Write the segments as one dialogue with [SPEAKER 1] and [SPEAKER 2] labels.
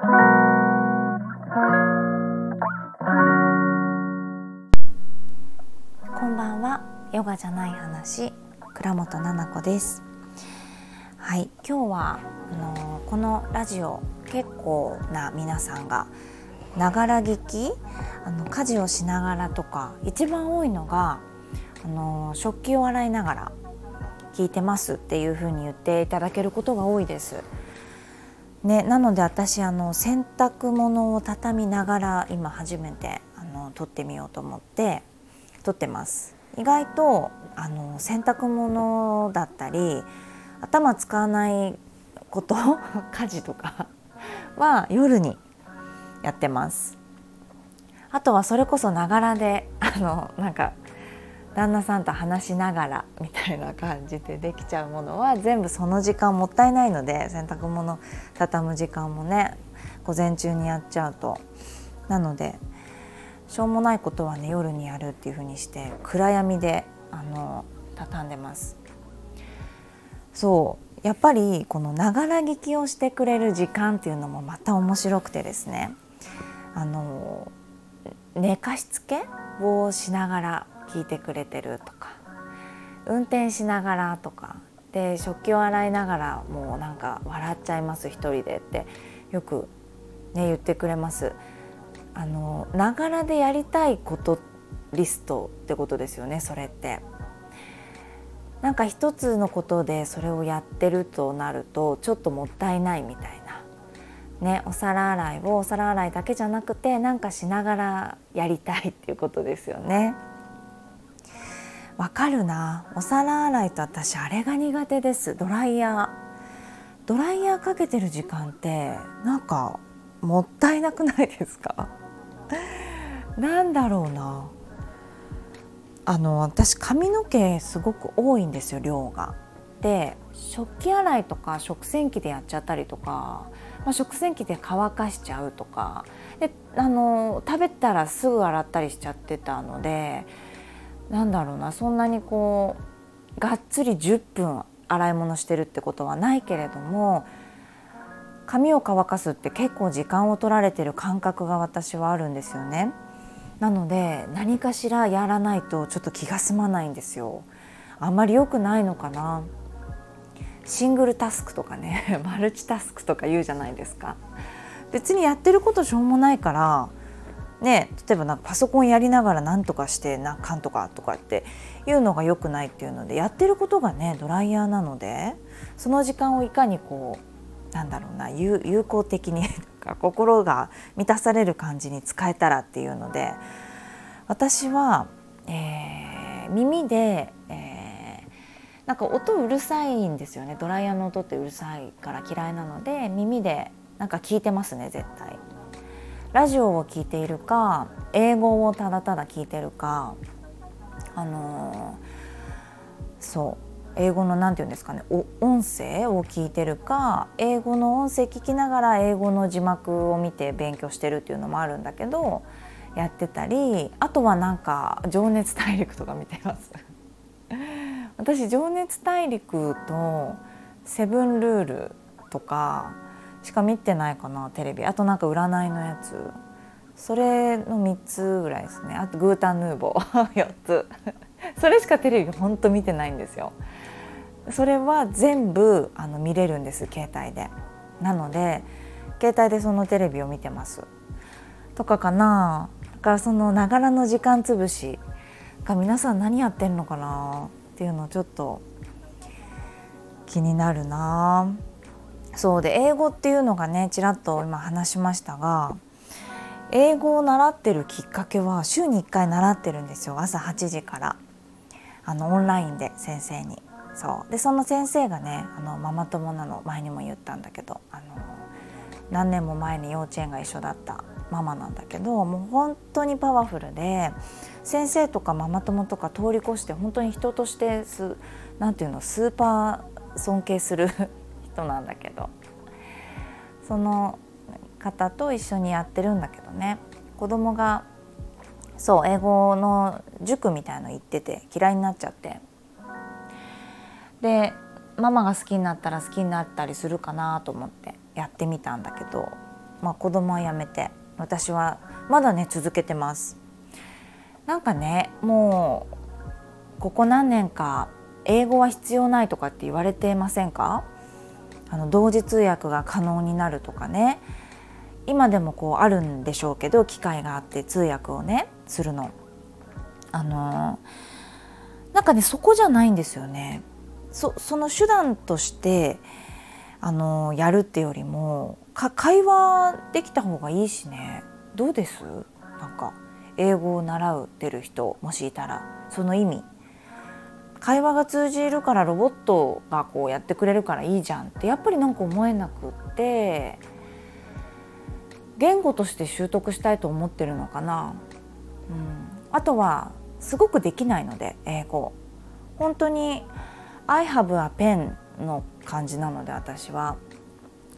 [SPEAKER 1] こんばんは。ヨガじゃない話。倉本々子です。はい。今日はあのこのラジオ結構な皆さんがながら聞きあの家事をしながらとか一番多いのがあの食器を洗いながら聞いてますっていう風に言っていただけることが多いです。ね、なので私あの洗濯物を畳みながら今初めてあの撮ってみようと思って撮ってます。意外とあの洗濯物だったり頭使わないこと 家事とか は夜にやってます。あとはそれこそながらであのなんか旦那さんと話しながらみたいな感じでできちゃうものは全部その時間もったいないので洗濯物畳む時間もね午前中にやっちゃうとなのでしょうもないことはね夜にやるっていう風にして暗闇であの畳んでます。そう。やっぱりこのながら聞きをしてくれる時間っていうのもまた面白くてですね。あの寝かしつけをしながら聞いてくれてるとか運転しながらとかで食器を洗いながらもうなんか笑っちゃいます一人でってよくね言ってくれます。あのながらでやりたいことリストってことですよねそれって。なんか一つのことでそれをやってるとなるとちょっともったいないみたいな。ね、お皿洗いをお皿洗いだけじゃなくてなんかしながらやりたいっていうことですよね。わかるな。お皿洗いと私あれが苦手です。ドライヤー。ドライヤーかけてる時間ってなんかもったいなくないですか？なんだろうな。あの私髪の毛すごく多いんですよ量が。で食器洗いとか食洗機でやっちゃったりとか、まあ、食洗機で乾かしちゃうとか。であの食べたらすぐ洗ったりしちゃってたのでなんだろうなそんなにこうがっつり10分洗い物してるってことはないけれども髪を乾かすって結構時間を取られてる感覚が私はあるんですよね。なので何かしらやらないとちょっと気が済まないんですよ。あんまり良くないのかな。シングルタスクとかね マルチタスクとか言うじゃないですか。別にやってることしょうもないからね、例えばなんかパソコンやりながら何とかしてなかんとかとかっていうのが良くないっていうのでやってることがねドライヤーなのでその時間をいかにこうなんだろうな有有効的に 心が満たされる感じに使えたらっていうので私は、えー、耳で、えー、なんか音うるさいんですよねドライヤーの音ってうるさいから嫌いなので耳でなんか聞いてますね絶対。ラジオを聞いているか英語をただただ聞いてるかあのー、そう英語の何て言うんですかね音声を聞いてるか英語の音声聞きながら英語の字幕を見て勉強してるっていうのもあるんだけどやってたりあとはなんか「情熱大陸」とか見てます。私「情熱大陸」と「セブンルール」とかしか見てないかなテレビ。あとなんか占いのやつ。それの3つぐらいですね。あとグータンヌーボー。4つ。それしかテレビほんと見てないんですよ。それは全部あの見れるんです携帯で。なので携帯でそのテレビを見てます。とかかな。だからそのながらの時間つぶしが皆さん何やってんのかなっていうのちょっと気になるな。あそうで英語っていうのがねちらっと今話しましたが英語を習ってるきっかけは週に1回習ってるんですよ。朝8時から。あのオンラインで先生に。そう。でその先生がねあのママ友なの前にも言ったんだけどあの何年も前に幼稚園が一緒だったママなんだけどもう本当にパワフルで先生とかママ友とか通り越して本当に人としてすなていうのスーパー尊敬する人なんだけど。その方と一緒にやってるんだけどね。子供がそう英語の塾みたいの行ってて嫌いになっちゃって。でママが好きになったら好きになったりするかなと思ってやってみたんだけど。まあ、子供は辞めて。私はまだね続けてます。なんかねもうここ何年か英語は必要ないとかって言われてませんか？あの同時通訳が可能になるとかね。今でもこうあるんでしょうけど機会があって通訳をねするの。あのなんかねそこじゃないんですよね。そその手段としてあのやるってよりもか会話できた方がいいしね。どうです？なんか英語を習うてる人もしいたら。その意味。会話が通じるからロボットがこうやってくれるからいいじゃんってやっぱりなんか思えなくって言語として習得したいと思ってるのかな、うん、あとはすごくできないので英語。本当に「I have a pen」の感じなので私は。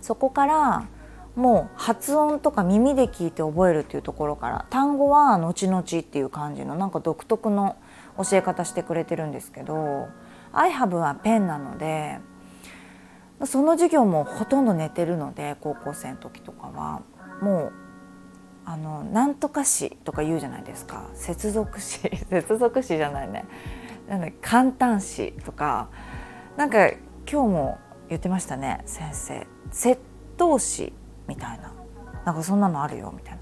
[SPEAKER 1] そこからもう発音とか耳で聞いて覚えるっていうところから単語は後々っていう感じのなんか独特の教え方してくれてるんですけど「I have a pen」なのでその授業もほとんど寝てるので高校生の時とかは。もうあのなんとか詩とか言うじゃないですか。接続詞 接続詞じゃないね。なんだ簡単詞とか。なんか今日も言ってましたね先生。窃盗詞みたいな。なんかそんなのあるよみたいな。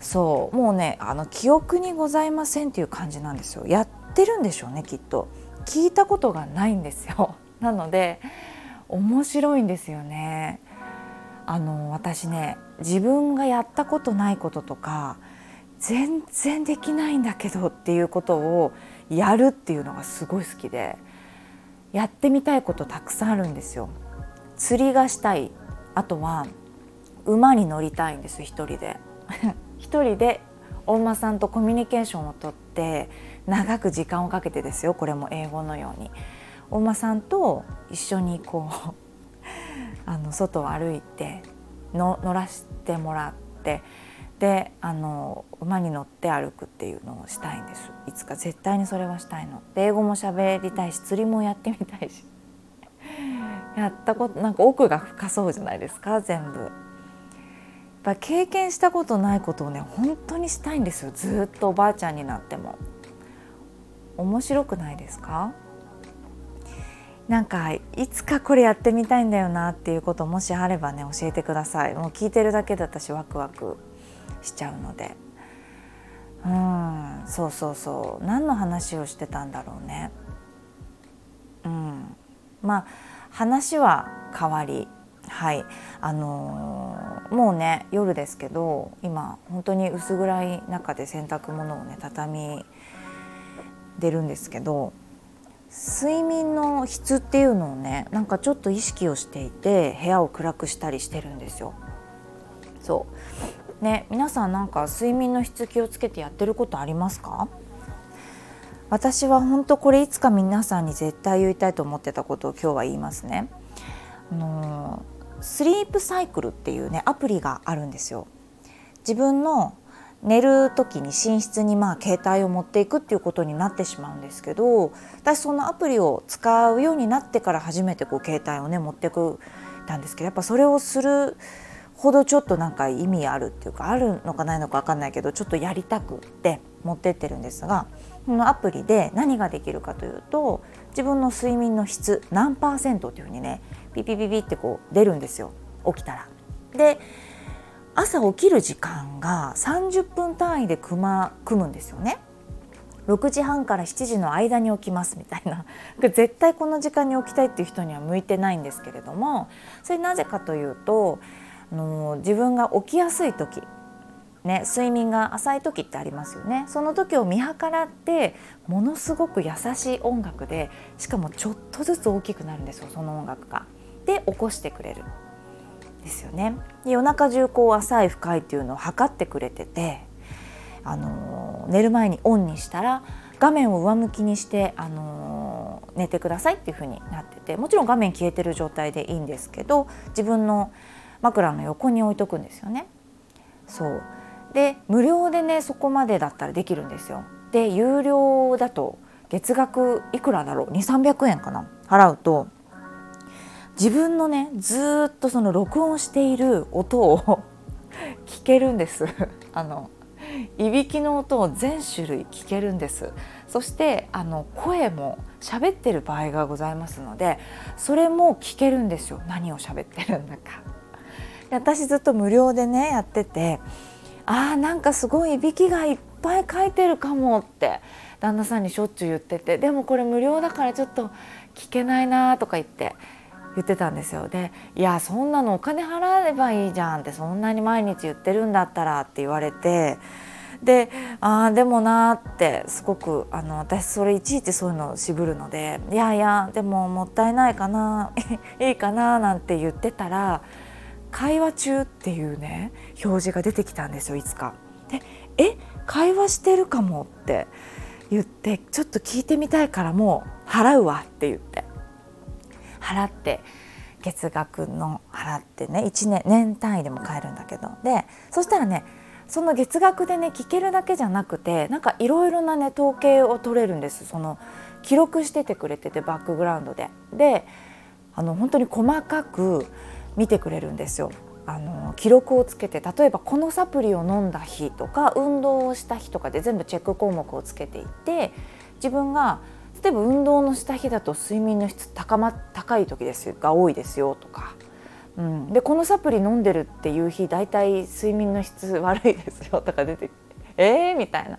[SPEAKER 1] そう。もうねあの記憶にございませんっていう感じなんですよ。やってるんでしょうねきっと。聞いたことがないんですよ。なので面白いんですよね。あの私ね自分がやったことないこととか全然できないんだけどっていうことをやるっていうのがすごい好きでやってみたいことたくさんあるんですよ。釣りがしたい。あとは馬に乗りたいんです一人で。一人でお馬さんとコミュニケーションをとって長く時間をかけてですよこれも英語のように。お馬さんと一緒にこう あの外を歩いての乗らしてもらってであの馬に乗って歩くっていうのをしたいんです。いつか。絶対にそれはしたいの。で英語も喋りたいし釣りもやってみたいし。やったことなんか奥が深そうじゃないですか全部。やっぱ経験したことないことをね本当にしたいんですよ。ずっとおばあちゃんになっても。面白くないですか？なんかいつかこれやってみたいんだよなっていうこともしあればね教えてください。もう聞いてるだけで私ワクワクしちゃうので。うんそうそうそう。何の話をしてたんだろうね。うん。まあ話は変わりはい。あのー、もうね夜ですけど今本当に薄暗い中で洗濯物をね畳み出るんですけど睡眠の質っていうのをねなんかちょっと意識をしていて部屋を暗くしたりしてるんですよ。そうね皆さんなんか睡眠の質気をつけてやってることありますか？私は本当これいつか皆さんに絶対言いたいと思ってたことを今日は言いますね。あのスリープサイクルっていうねアプリがあるんですよ。自分の寝る時に寝室にまあ携帯を持っていくっていうことになってしまうんですけど私そのアプリを使うようになってから初めてこう携帯をね持ってくたんですけどやっぱそれをするほどちょっとなんか意味あるっていうかあるのかないのか分かんないけどちょっとやりたくって持ってってるんですがこのアプリで何ができるかというと自分の睡眠の質何パーセントっていうふうにねピピピピってこう出るんですよ起きたら。で朝起きる時間が30分単位で組,、ま、組むんですよね。6時半から7時の間に起きますみたいな 絶対この時間に起きたいっていう人には向いてないんですけれどもそれなぜかというとあの自分が起きやすい時、ね、睡眠が浅い時ってありますよねその時を見計らってものすごく優しい音楽でしかもちょっとずつ大きくなるんですよその音楽が。で起こしてくれるですよね。で夜中中こう浅い深いっていうのを測ってくれてて、あの寝る前にオンにしたら画面を上向きにして、あの寝てくださいっていう風になっててもちろん画面消えてる状態でいいんですけど自分の枕の横に置いとくんですよね。そうで無料でねそこまでだったらできるんですよ。で有料だと月額いくらだろう？2300円かな？払うと自分のねずっとその録音している音を 聞けるんです。あのいびきの音を全種類聞けるんです。そしてあの声も喋ってる場合がございますのでそれも聞けるんですよ。何を喋ってるんだか。で私ずっと無料でねやっててあーなんかすごいいびきがいっぱい書いてるかもって旦那さんにしょっちゅう言っててでもこれ無料だからちょっと聞けないなとか言って言ってたんですよで「いやそんなのお金払えばいいじゃん」ってそんなに毎日言ってるんだったらって言われてでああでもなってすごくあの私それいちいちそういうのを渋るので「いやいやでももったいないかな いいかな」なんて言ってたら「会話中」っていうね表示が出てきたんですよいつか。でえ会話してるかもって言ってちょっと聞いてみたいからもう払うわって言って払って月額の払ってね1年年単位でも買えるんだけどでそしたらねその月額でね聞けるだけじゃなくてなんかいろいろなね統計を取れるんですその記録しててくれててバックグラウンドで。であの本当に細かく見てくれるんですよ。あの記録をつけて例えばこのサプリを飲んだ日とか運動をした日とかで全部チェック項目をつけていって自分が例えば運動のした日だと睡眠の質高,、ま、高い時ですが多いですよとか、うん、でこのサプリ飲んでるっていう日大体睡眠の質悪いですよとか出てきて えー？みたいな。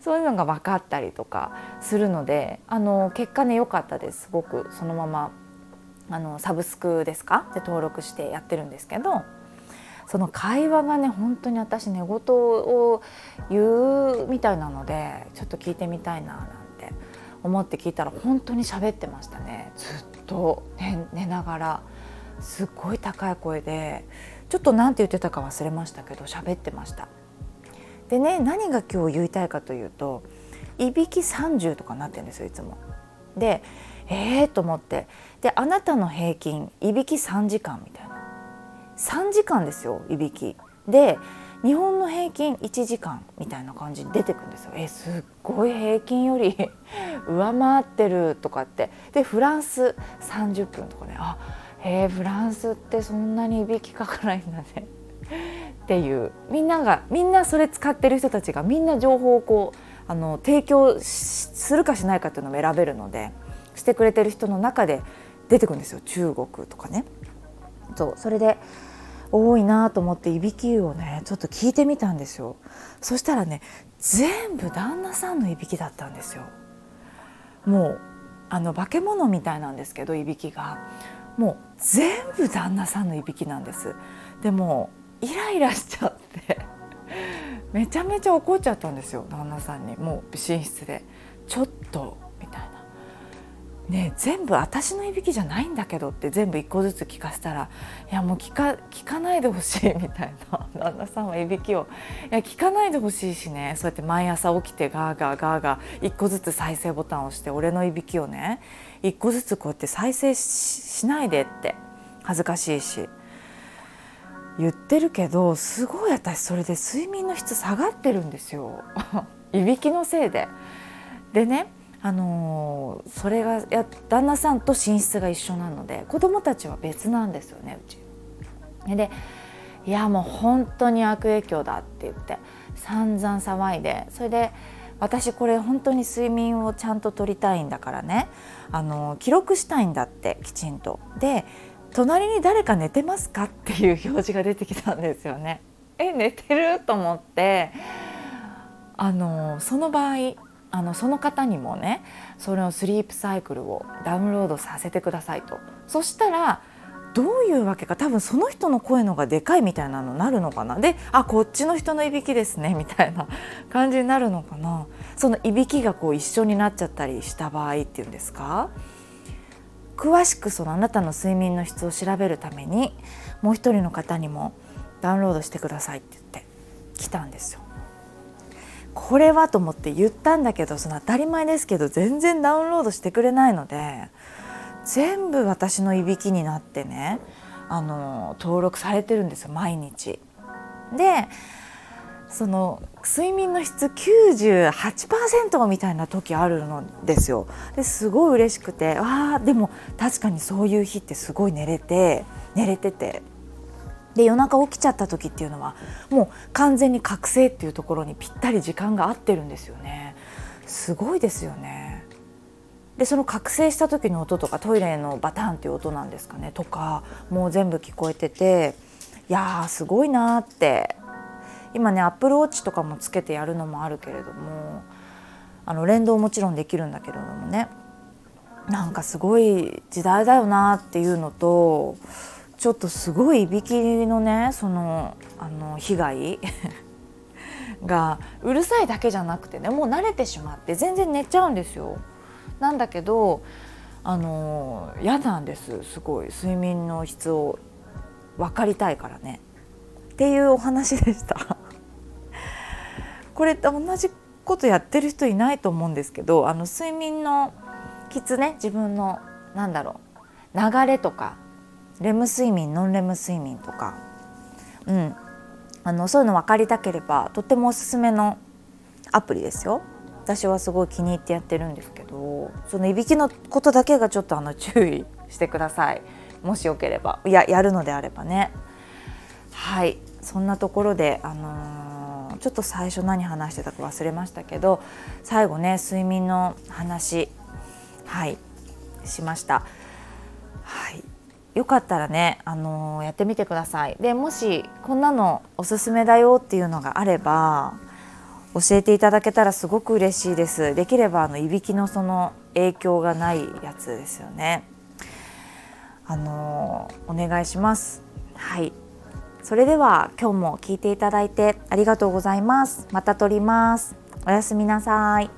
[SPEAKER 1] そういうのが分かったりとかするのであの結果ね良かったです。すごくそのままあのサブスクですか？で登録してやってるんですけどその会話がね本当に私寝言を言うみたいなのでちょっと聞いてみたいな思って聞いたら本当に喋ってましたね。ずっと寝寝ながら。すっごい高い声で。ちょっと何て言ってたか忘れましたけど喋ってました。でね何が今日言いたいかというといびき30とかなってるんですよいつも。でえーと思って。であなたの平均いびき3時間みたいな。3時間ですよいびき。で日本の平均1時間みたいな感じに出てくるんですよ。えすっごい平均より 上回ってるとかって。でフランス30分とかね。あへえフランスってそんなにいびきかかないんだね。っていう。みんながみんなそれ使ってる人たちがみんな情報をこうあの提供するかしないかっていうのも選べるのでしてくれてる人の中で出てくるんですよ。中国とかね。そう。それで多いなと思っていびきをねちょっと聞いてみたんですよ。そしたらね全部旦那さんのいびきだったんですよ。もうあの化け物みたいなんですけどいびきが。もう全部旦那さんのいびきなんです。でもイライラしちゃって。めちゃめちゃ怒っちゃったんですよ旦那さんに。もう寝室で。ちょっとね全部私のいびきじゃないんだけどって全部一個ずつ聞かせたらいやもう聞か聞かないでほしいみたいな旦那さんはいびきを。いや聞かないでほしいしねそうやって毎朝起きてガーガーガーガー一個ずつ再生ボタンを押して俺のいびきをね一個ずつこうやって再生しないでって恥ずかしいし。言ってるけどすごい私それで睡眠の質下がってるんですよ。いびきのせいで。でねあの、それがや旦那さんと寝室が一緒なので子供たちは別なんですよねうち。でいやもう本当に悪影響だって言って散々騒いでそれで私これ本当に睡眠をちゃんと取りたいんだからねあの記録したいんだってきちんと。で隣に誰か寝てますかっていう表示が出てきたんですよね。え寝てる？と思ってあのその場合あのその方にもねそのスリープサイクルをダウンロードさせてくださいと。そしたらどういうわけか多分その人の声のがでかいみたいなのになるのかな。であこっちの人のいびきですねみたいな 感じになるのかな。そのいびきがこう一緒になっちゃったりした場合っていうんですか。詳しくそのあなたの睡眠の質を調べるためにもう一人の方にもダウンロードしてくださいって言って来たんですよ。これはと思って言ったんだけどその当たり前ですけど全然ダウンロードしてくれないので全部私のいびきになってねあの登録されてるんですよ毎日。でその睡眠の質98%みたいな時あるのですよ。ですごい嬉しくてあでも確かにそういう日ってすごい寝れて寝れててで夜中起きちゃった時っていうのはもう完全に覚醒っていうところにぴったり時間が合ってるんですよね。すごいですよね。でその覚醒した時の音とかトイレのバタンっていう音なんですかね。とかもう全部聞こえてていやーすごいなって。今ねアップルウォッチとかもつけてやるのもあるけれどもあの連動もちろんできるんだけれどもね。なんかすごい時代だよなっていうのとちょっとすごいいびきのねそのあの被害がうるさいだけじゃなくてねもう慣れてしまって全然寝ちゃうんですよ。なんだけどあの嫌なんですすごい。睡眠の質を分かりたいからね。っていうお話でした。これ同じことやってる人いないと思うんですけどあの睡眠の質ね自分のなんだろう流れとかレム睡眠ノンレム睡眠とか、うん、あのそういうの分かりたければとってもおすすめのアプリですよ。私はすごい気に入ってやってるんですけどそのいびきのことだけがちょっとあの注意してください。もしよければ。いややるのであればね。はい。そんなところで、あのー、ちょっと最初何話してたか忘れましたけど最後ね睡眠の話。はい。しました。はい。よかったらね、あのー、やってみてください。でもしこんなのおすすめだよっていうのがあれば教えていただけたらすごく嬉しいです。できればあのいびきのその影響がないやつですよね。あのー、お願いします。はい。それでは今日も聞いていただいてありがとうございます。また撮ります。おやすみなさい。